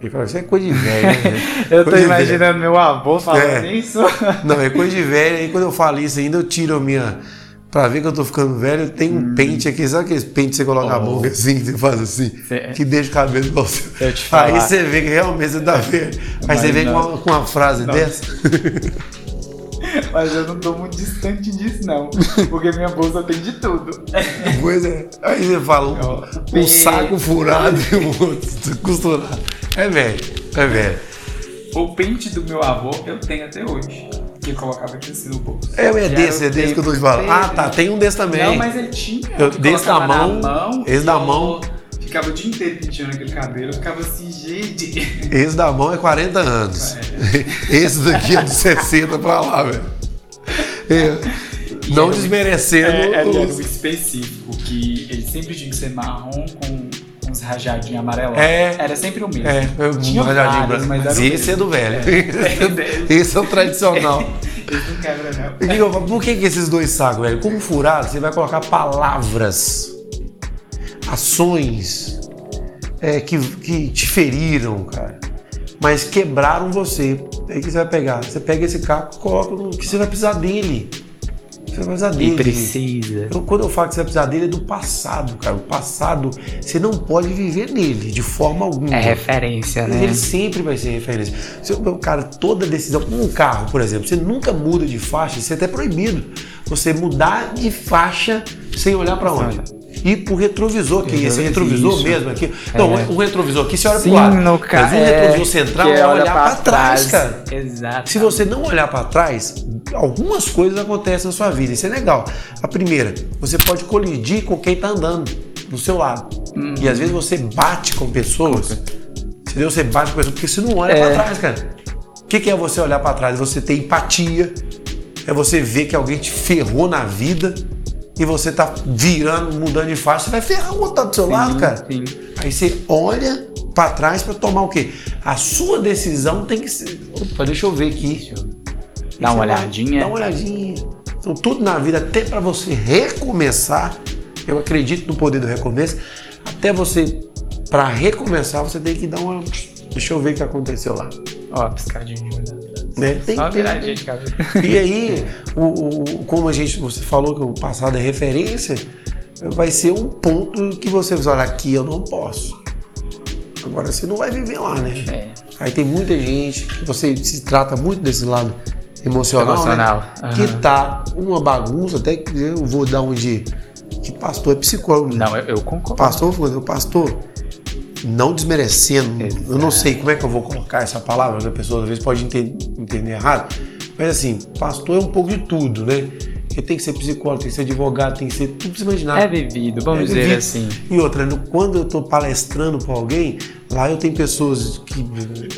Ele fala, isso é coisa de velho. Né? eu tô imaginando meu avô falando é. isso. Não, é coisa de velho. Aí quando eu falo isso ainda, eu tiro a minha. Pra ver que eu tô ficando velho, tem um hum. pente aqui, sabe aqueles pentes que você coloca oh. a boca assim, você faz assim, Cê... que deixa o cabelo você. Aí você vê que realmente você tá velho. Aí você vem com uma, com uma frase não. dessa. Mas eu não tô muito distante disso, não. Porque minha bolsa tem de tudo. Pois é. Aí você fala um, um saco furado e um outro costurado. É velho, é velho. O pente do meu avô eu tenho até hoje. Que colocava aqui assim no bolso. É, é desse, é desse que eu tô te falando. Ah, tá. Tem um desse também. Não, mas ele tinha. Eu, desse da mão. mão esse da mão. Ficava o dia inteiro penteando aquele cabelo, ficava assim, gente. Esse da mão é 40 anos. É. Esse daqui é de 60 pra lá, velho. É. Não desmerecendo. É, é, era um específico, que ele sempre tinha que ser marrom com uns rajadinhos amarelos. É, era sempre o mesmo. É, Tinha um rajadinho branco. Mas, mas esse é do velho. É. esse é o tradicional. esse não quebra, não. Por que, que esses dois sacos, velho? Como furado, você vai colocar palavras ações é, que, que te feriram, cara, mas quebraram você. Aí que você vai pegar? Você pega esse carro, coloca no que você vai precisar dele. Você vai precisar dele. E precisa. Eu, quando eu falo que você vai precisar dele, é do passado, cara. O passado, você não pode viver nele de forma alguma. É referência, né? Ele sempre vai ser referência. Se, cara, toda decisão, um carro, por exemplo, você nunca muda de faixa, isso é até proibido. Você mudar de faixa sem olhar para onde? E pro retrovisor, que esse retrovisor Isso. mesmo aqui. Não, é. o retrovisor aqui você olha Sim, pro lado. No ca... Mas o retrovisor é, central é olhar para trás, cara. Exato. Se você não olhar para trás, algumas coisas acontecem na sua vida. Isso é legal. A primeira, você pode colidir com quem tá andando do seu lado. Hum. E às vezes você bate com pessoas. Entendeu? Você bate com pessoas porque você não olha é. para trás, cara. O que, que é você olhar para trás? Você ter empatia. É você ver que alguém te ferrou na vida e você tá virando, mudando de faixa, você vai ferrar o outro tá do seu sim, lado, cara. Sim. Aí você olha para trás para tomar o quê? A sua decisão tem que ser. Opa, deixa eu ver aqui. Dá uma olhadinha. Dá uma olhadinha. Então, tudo na vida, até para você recomeçar, eu acredito no poder do recomeço, até você, para recomeçar, você tem que dar uma. Deixa eu ver o que aconteceu lá. Ó, piscadinha de olhada. Né? Tem, Só viradinha de cabelo. E aí, o, o, como a gente, você falou que o passado é referência, vai ser um ponto que você vai olha, aqui eu não posso. Agora você não vai viver lá, né? É. Aí tem muita gente, você se trata muito desse lado emocional, emocional. Né? Uhum. que tá uma bagunça, até que eu vou dar um de que pastor é psicólogo. Não, eu, eu concordo. Pastor, o pastor, não desmerecendo, Exato. eu não sei como é que eu vou colocar essa palavra, a pessoa às vezes pode entender, entender errado, mas assim, pastor é um pouco de tudo, né? Porque tem que ser psicólogo, tem que ser advogado, tem que ser tudo que você imaginar. É vivido, vamos é dizer vivido. assim. E outra, quando eu estou palestrando para alguém, lá eu tenho pessoas que,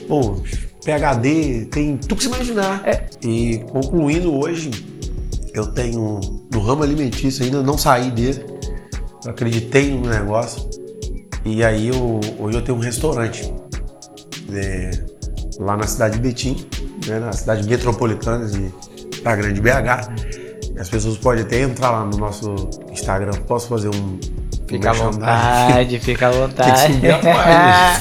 bom, PHD, tem tudo que você imaginar. É. E concluindo hoje, eu tenho no ramo alimentício ainda não saí dele. Eu acreditei no negócio. E aí eu, hoje eu tenho um restaurante né, lá na cidade de Betim, né, na cidade metropolitana de, da Grande BH. As pessoas podem até entrar lá no nosso Instagram. Posso fazer um. Fica à vontade, fica à vontade. Tem que subir a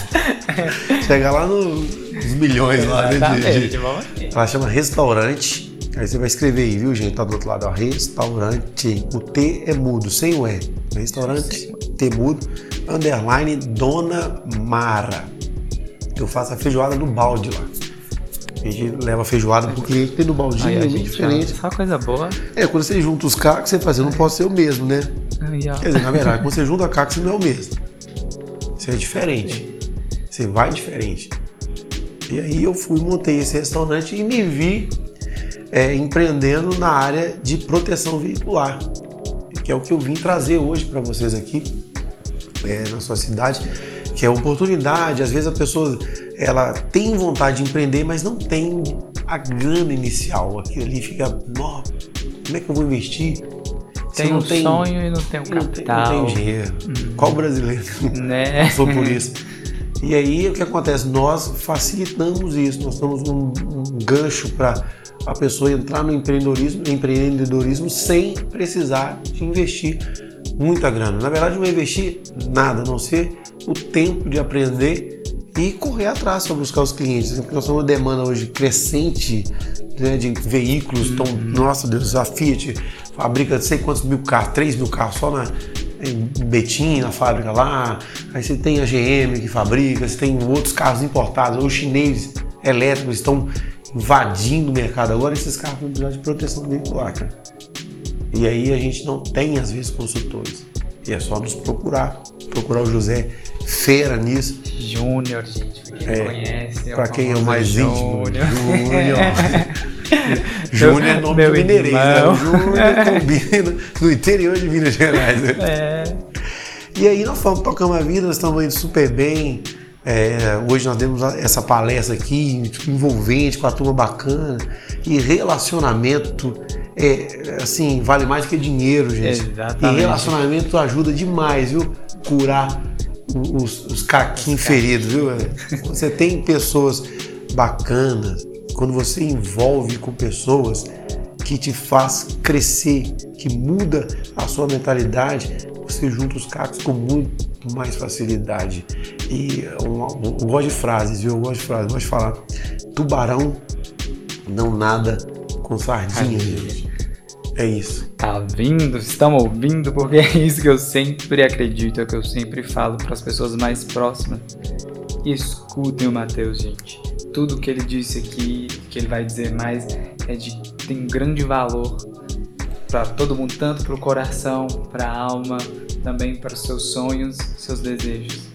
Chega lá nos milhões lá, né? De, de, de, ela chama restaurante. Aí você vai escrever aí, viu, gente? Tá do outro lado, ó. Restaurante. O T é mudo, sem o E. Restaurante T mudo underline Dona Mara. Eu faço a feijoada no balde lá. A gente leva feijoada pro cliente, tem no baldinho, é muito diferente. Só coisa boa. É, quando você junta os cacos, você faz, eu não posso ser o mesmo, né? Aí, Quer dizer, na verdade, quando você junta a caco, você não é o mesmo. Você é diferente. Você vai diferente. E aí eu fui, montei esse restaurante e me vi é, empreendendo na área de proteção veicular, que é o que eu vim trazer hoje para vocês aqui é, na sua cidade, que é oportunidade. Às vezes a pessoa ela tem vontade de empreender, mas não tem a grana inicial. Aquilo ali fica, nó, como é que eu vou investir? Tem um tem, sonho e não tem um capital. Não tem, dinheiro. Hum. Qual brasileiro né? passou por isso? E aí o que acontece? Nós facilitamos isso, nós damos um, um gancho para a pessoa entrar no empreendedorismo, empreendedorismo sem precisar de investir muita grana. Na verdade, não é investir nada, a não ser o tempo de aprender e correr atrás para buscar os clientes. Porque nós temos uma demanda hoje crescente né, de veículos. Então, nossa Deus, a Fiat fabrica não sei quantos mil carros, 3 mil carros só na, em Betim, na fábrica lá. Aí você tem a GM que fabrica, você tem outros carros importados. Os chineses elétricos estão invadindo o mercado agora. Esses carros vão precisar de proteção veicular, cara. E aí a gente não tem, às vezes, consultores. E é só nos procurar. Procurar o José Feira nisso. Júnior, gente, pra quem é, conhece. É pra quem é o mais íntimo. Júnior. Júnior é nome Meu mineirês, né? Júnior combina no interior de Minas Gerais. Né? É. E aí nós fomos tocando a vida, nós estamos indo super bem. É, hoje nós demos essa palestra aqui, envolvente, com a turma bacana. E relacionamento, é, assim, vale mais que dinheiro, gente. Exatamente. E relacionamento ajuda demais, viu? Curar os, os caquinhos feridos, viu? Você tem pessoas bacanas, quando você envolve com pessoas que te faz crescer, que muda a sua mentalidade, você junta os cacos com muito mais facilidade. E eu, eu gosto de frases, viu? Eu gosto de frases, eu gosto de falar. Tubarão não nada com sardinha, gente. É isso. Tá vindo, estão ouvindo, porque é isso que eu sempre acredito, é o que eu sempre falo para as pessoas mais próximas. Escutem o Matheus, gente. Tudo que ele disse aqui, que ele vai dizer mais, é de tem grande valor para todo mundo, tanto para o coração, para a alma, também para os seus sonhos, seus desejos.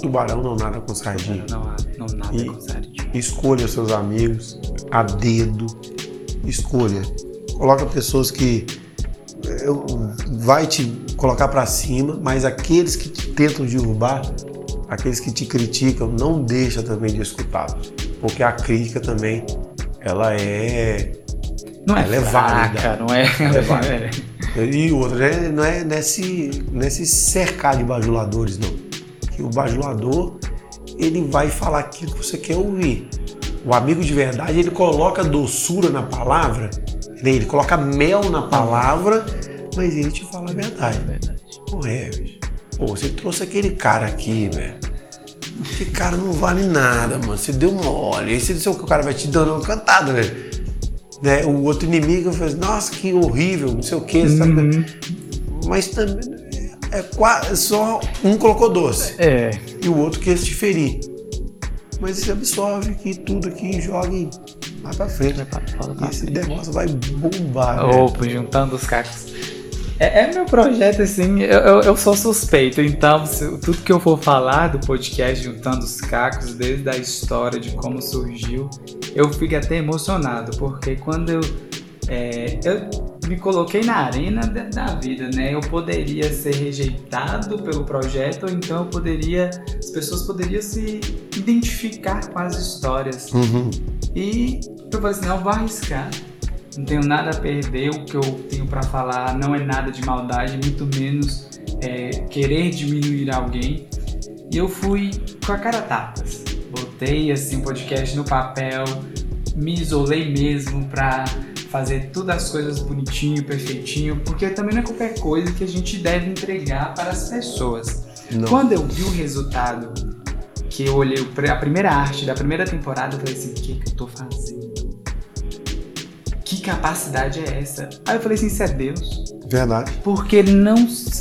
Tubarão não nada com sardinha. Não, não nada e com sardinha. Escolha seus amigos a dedo. Escolha. Coloca pessoas que eh, vai te colocar para cima, mas aqueles que te tentam derrubar, aqueles que te criticam, não deixa também de escutar, porque a crítica também ela é não é ela é fraca, válida. não é, é válida. E outra, né? não é nesse, nesse cercar de bajuladores, não. Que o bajulador, ele vai falar aquilo que você quer ouvir. O amigo de verdade, ele coloca doçura na palavra, né? ele coloca mel na palavra, mas ele te fala a verdade. É verdade. Pô, é, Pô, você trouxe aquele cara aqui, velho. Esse cara não vale nada, mano. Você deu mole. Aí você disse que o cara vai te dando uma cantada, velho né? O outro inimigo faz, nossa, que horrível, não sei o que, uhum. Mas também é, é só um colocou doce é. e o outro quis te ferir. Mas você absorve que tudo aqui joga e vai pra frente. Vai pra, pra esse frente. negócio vai bombar. Opa, né? juntando os cacos. É, é, meu projeto, assim, eu, eu, eu sou suspeito, então se, tudo que eu for falar do podcast Juntando os Cacos, desde a história de como surgiu, eu fico até emocionado, porque quando eu, é, eu me coloquei na arena da vida, né? Eu poderia ser rejeitado pelo projeto, ou então eu poderia, as pessoas poderiam se identificar com as histórias. Uhum. E eu falei assim, não, eu vou arriscar não tenho nada a perder, o que eu tenho para falar não é nada de maldade, muito menos é, querer diminuir alguém. E eu fui com a cara tapas. Botei assim o podcast no papel, me isolei mesmo pra fazer todas as coisas bonitinho, perfeitinho, porque também não é qualquer coisa que a gente deve entregar para as pessoas. Não. Quando eu vi o resultado, que eu olhei a primeira arte da primeira temporada, eu falei assim, o que, que eu tô fazendo? que capacidade é essa? Aí eu falei assim, isso é Deus. Verdade. Porque não,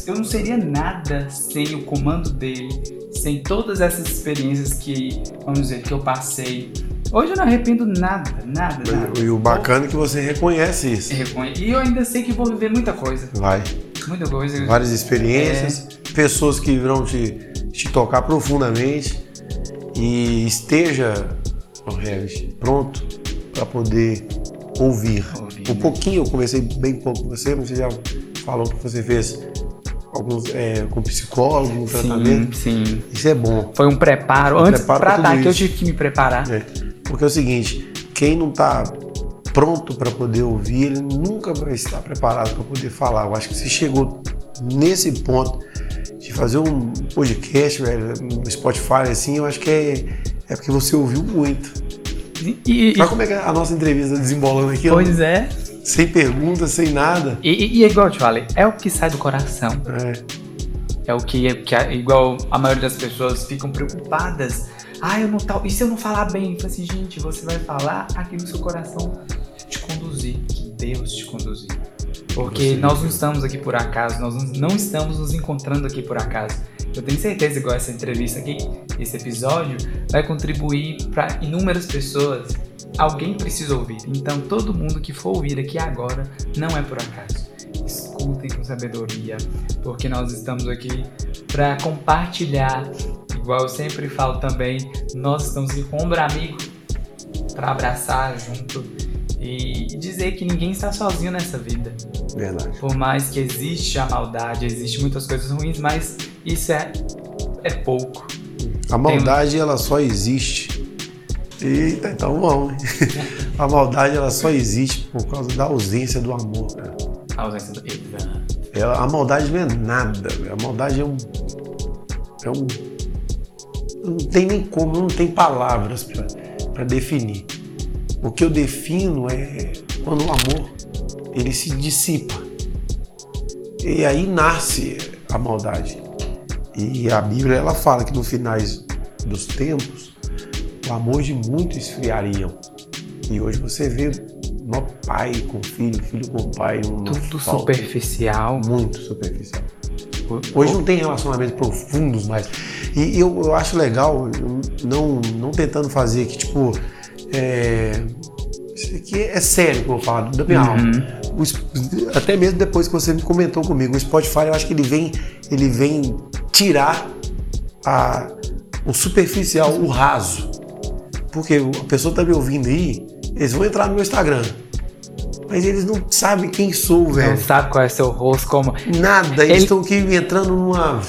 eu não seria nada sem o comando dele, sem todas essas experiências que, vamos dizer, que eu passei. Hoje eu não arrependo nada, nada, nada. E o bacana é que você reconhece isso. E eu ainda sei que vou viver muita coisa. Vai. Muita coisa. Várias experiências, é... pessoas que vão te, te tocar profundamente e esteja, pronto para poder ouvir. ouvir. Um pouquinho, eu conversei bem pouco com você, mas você já falou que você fez alguns é, com psicólogo, um tratamento. Sim. Isso é bom. Foi um preparo. Um Antes preparo para dar que eu tive que me preparar. É. Porque é o seguinte, quem não está pronto para poder ouvir, ele nunca vai estar preparado para poder falar. Eu acho que você chegou nesse ponto de fazer um podcast, velho, no Spotify, assim, eu acho que é, é porque você ouviu muito. E, e, Olha como é que é a nossa entrevista desembolando aqui? Pois é. Sem perguntas, sem nada. E, e, é igual eu te falei, é o que sai do coração. É. É o que, que igual a maioria das pessoas ficam preocupadas. Ah, eu não tal. E se eu não falar bem? Eu assim, gente, você vai falar aqui no seu coração te conduzir, que Deus te conduzir. Porque nós não estamos aqui por acaso, nós não estamos nos encontrando aqui por acaso. Eu tenho certeza, igual essa entrevista aqui, esse episódio, vai contribuir para inúmeras pessoas. Alguém precisa ouvir. Então, todo mundo que for ouvir aqui agora não é por acaso. Escutem com sabedoria, porque nós estamos aqui para compartilhar. Igual eu sempre falo também, nós estamos aqui com ombro amigo para abraçar junto e dizer que ninguém está sozinho nessa vida. Verdade. Por mais que existe a maldade, existe muitas coisas ruins, mas isso é, é pouco. A maldade Tem... ela só existe. Eita, então vamos. a maldade ela só existe por causa da ausência do amor, cara. A ausência do. Ela, a maldade não é nada, a maldade é um. É um. Não tem nem como, não tem palavras para definir. O que eu defino é quando o amor ele se dissipa. E aí nasce a maldade. E a Bíblia ela fala que no finais dos tempos o amor de muitos esfriariam. E hoje você vê no pai com filho, filho com pai, um tudo superficial, muito superficial. Hoje não tem relacionamentos profundos mais. E eu, eu acho legal, não, não tentando fazer que, tipo, é, aqui é sério que eu vou falar, da minha uhum. alma. Até mesmo depois que você me comentou comigo, o Spotify eu acho que ele vem, ele vem tirar a, o superficial, o raso. Porque a pessoa está me ouvindo aí, eles vão entrar no meu Instagram. Mas eles não sabem quem sou, velho. Não sabe qual é seu rosto, como. Nada, eles estão aqui entrando numa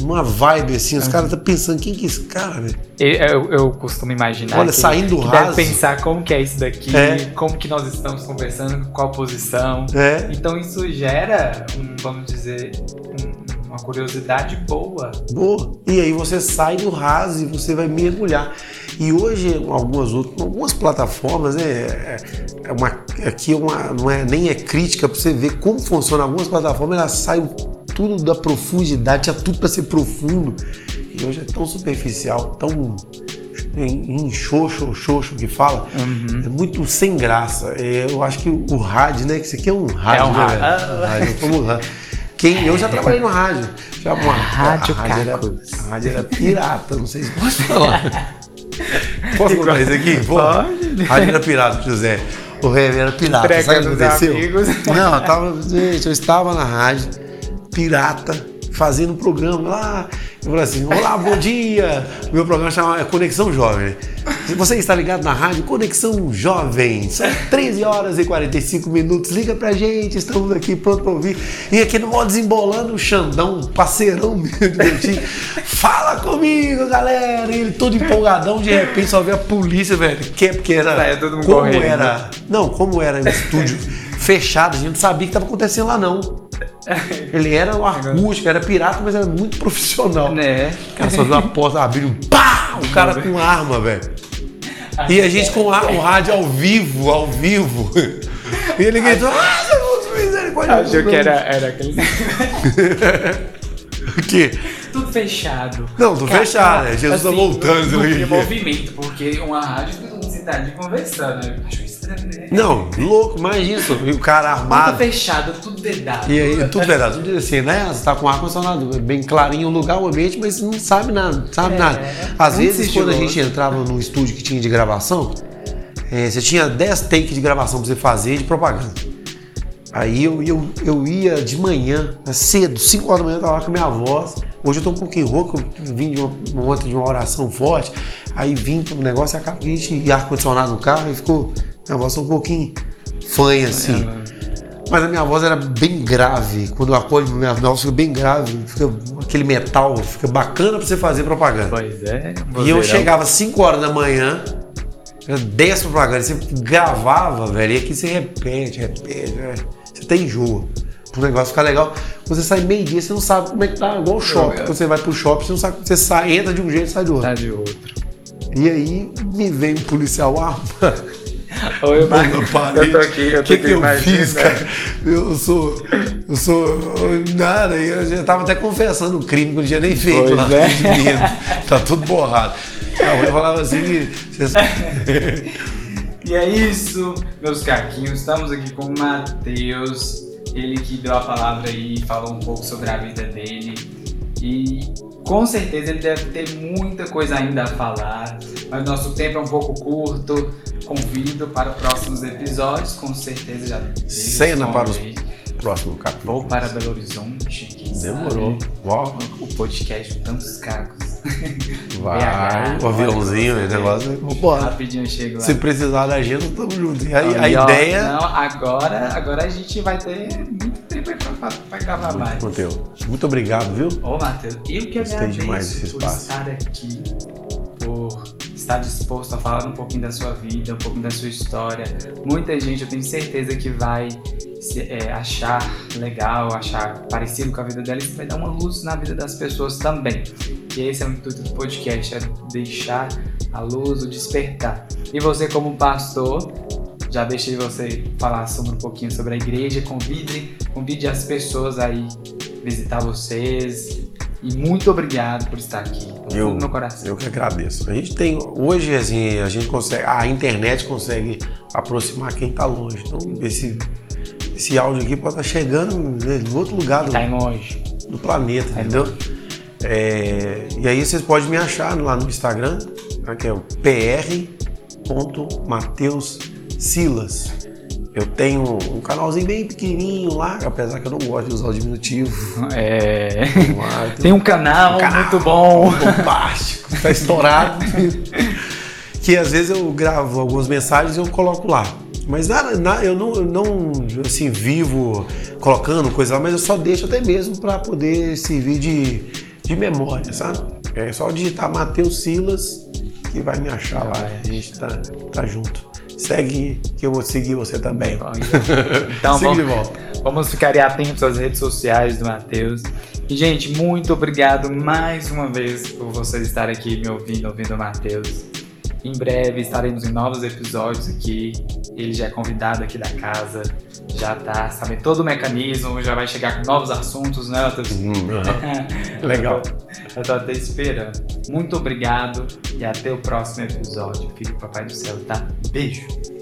uma vibe assim, os uhum. caras estão tá pensando, quem que é esse cara, velho? Eu, eu, costumo imaginar. Olha, que, saindo do raso. Deve pensar como que é isso daqui, é. como que nós estamos conversando, qual posição. É. Então isso gera, um, vamos dizer, um, uma curiosidade boa. Boa. E aí você sai do raso e você vai mergulhar. E hoje, algumas outras, algumas plataformas, né, é, é uma, aqui é uma, não é, nem é crítica para você ver como funciona. Algumas plataformas elas saem tudo da profundidade, tinha tudo para ser profundo. E hoje é tão superficial, tão em, xoxo, que fala, uhum. é muito sem graça. É, eu acho que o rádio, né? Que isso aqui é um rádio, é um né? Rádio, como rádio. Quem, eu já trabalhei no rádio. Já uma, rádio, a, rádio era, a rádio era pirata, não sei se posso falar. Posso contar isso aqui? Pode. Rádio era pirata, José. O rei era pirata. Sabe o que aconteceu? Não, eu, tava, gente, eu estava na rádio pirata fazendo um programa lá. Eu falei assim: Olá, bom dia! Meu programa chama Conexão Jovem. Você está ligado na rádio Conexão Jovem. São 13 horas e 45 minutos. Liga pra gente, estamos aqui pronto para ouvir. E aqui no modo desembolando, o Xandão, parceirão meu divertido. Fala comigo, galera! E ele todo empolgadão, de repente só vê a polícia, velho. Que é porque era. É, como correndo, era. Né? Não, como era o estúdio fechado, a gente não sabia o que estava acontecendo lá, não. Ele era um acústico, era pirata, mas era muito profissional. Né? O cara só viu a porta abrir um pá! O cara com arma, velho. E a gente com a, o rádio ao vivo, ao vivo. E ele gritou, ah, misericórdia. Achou que era, era aquele. o quê? Tudo fechado. Não, tudo fechado, né? Jesus tá voltando. Não tinha movimento, porque uma rádio todo mundo sentado conversando. Acho não, louco, imagina isso. O cara armado. Tudo fechado, tudo vedado. E aí, tudo vedado. Tudo assim, né? Você tá com ar-condicionado bem clarinho o lugar, o ambiente, mas não sabe nada, sabe é, nada. Às vezes, quando a gente entrava no estúdio que tinha de gravação, é, você tinha 10 takes de gravação pra você fazer de propaganda. Aí eu, eu, eu ia de manhã, cedo, 5 horas da manhã, eu tava lá com a minha voz. Hoje eu tô um pouquinho rouco, vim de uma, outra de uma oração forte. Aí vim pro negócio e acaba a gente ar-condicionado no carro e ficou minha voz um pouquinho fanha, assim. Mas a minha voz era bem grave. Quando eu acordo, minha voz fica bem grave. Fica aquele metal, fica bacana pra você fazer propaganda. Pois é. E eu chegava às 5 horas da manhã Desce pra cá, você gravava, velho, e aqui você repete, repete, né? você tem enjoa. O negócio ficar legal. Você sai meio-dia, você não sabe como é que tá, igual o shopping. Quando você vai pro shopping, você não sabe. Você sai, entra de um jeito e sai do outro. Tá de outro. E aí me vem um policial armado. Oi, Mano, eu tô aqui, eu tô que aqui que eu imagina. fiz, cara? Eu sou. Eu sou. Nada, eu já tava até confessando o crime que eu não tinha nem feito Pois lá. é. de medo. Tá tudo borrado. A mãe falava assim que. E é isso, meus caquinhos. Estamos aqui com o Matheus, ele que deu a palavra aí, falou um pouco sobre a vida dele. E com certeza ele deve ter muita coisa ainda a falar, mas nosso tempo é um pouco curto. Convido para próximos episódios, com certeza já. Cena para os próximo capítulo. Vou para Belo Horizonte. Demorou. sabe. O podcast Tantos Cacos. Vai. BH, O aviãozinho, o negócio. vê. Vambora. Rapidinho eu chego lá. Se precisar da agenda, tamo junto. E a, a Aí, ó, ideia. Não, agora, agora a gente vai ter muito tempo pra, pra, pra gravar mais. Conteúdo. Muito obrigado, viu? Ô, Matheus, eu que agradeço demais desse por espaço. estar aqui, estar disposto a falar um pouquinho da sua vida, um pouquinho da sua história. Muita gente, eu tenho certeza que vai se- é, achar legal, achar parecido com a vida dela e vai dar uma luz na vida das pessoas também. E esse é o intuito do podcast, é deixar a luz, o despertar. E você como pastor, já deixei você falar sobre um pouquinho sobre a igreja, convide, convide as pessoas aí visitar vocês. E muito obrigado por estar aqui. Eu- no meu coração. Eu que agradeço. A gente tem. Hoje, assim, a gente consegue. A internet consegue aproximar quem tá longe. Então, esse, esse áudio aqui pode estar chegando né, em outro lugar do, Tá longe. do planeta, Tá entendeu? É, e aí vocês podem me achar lá no Instagram, né, que é o pr.mateussilas. Eu tenho um canalzinho bem pequenininho lá, apesar que eu não gosto de usar o diminutivo. É. Lá, Tem um canal, Um canal. muito bom. bombástico, tá estourado. que às vezes eu gravo algumas mensagens e eu coloco lá. Mas nada, na- eu não, eu não assim, vivo colocando coisa lá, mas eu só deixo até mesmo para poder servir de, de memória, sabe? É só digitar Matheus Silas que vai me achar lá. A gente tá, tá junto. Segue que eu vou seguir você também. Então Siga de vamos, volta. vamos ficar atentos às redes sociais do Matheus. E, gente, muito obrigado mais uma vez por vocês estarem aqui me ouvindo, ouvindo o Matheus. Em breve estaremos em novos episódios aqui. Ele já é convidado aqui da casa, já tá sabendo todo o mecanismo, já vai chegar com novos assuntos, né? Hum, aham. Legal. Eu tô, eu tô até esperando. Muito obrigado e até o próximo episódio. Com o Papai do Céu, tá? Beijo!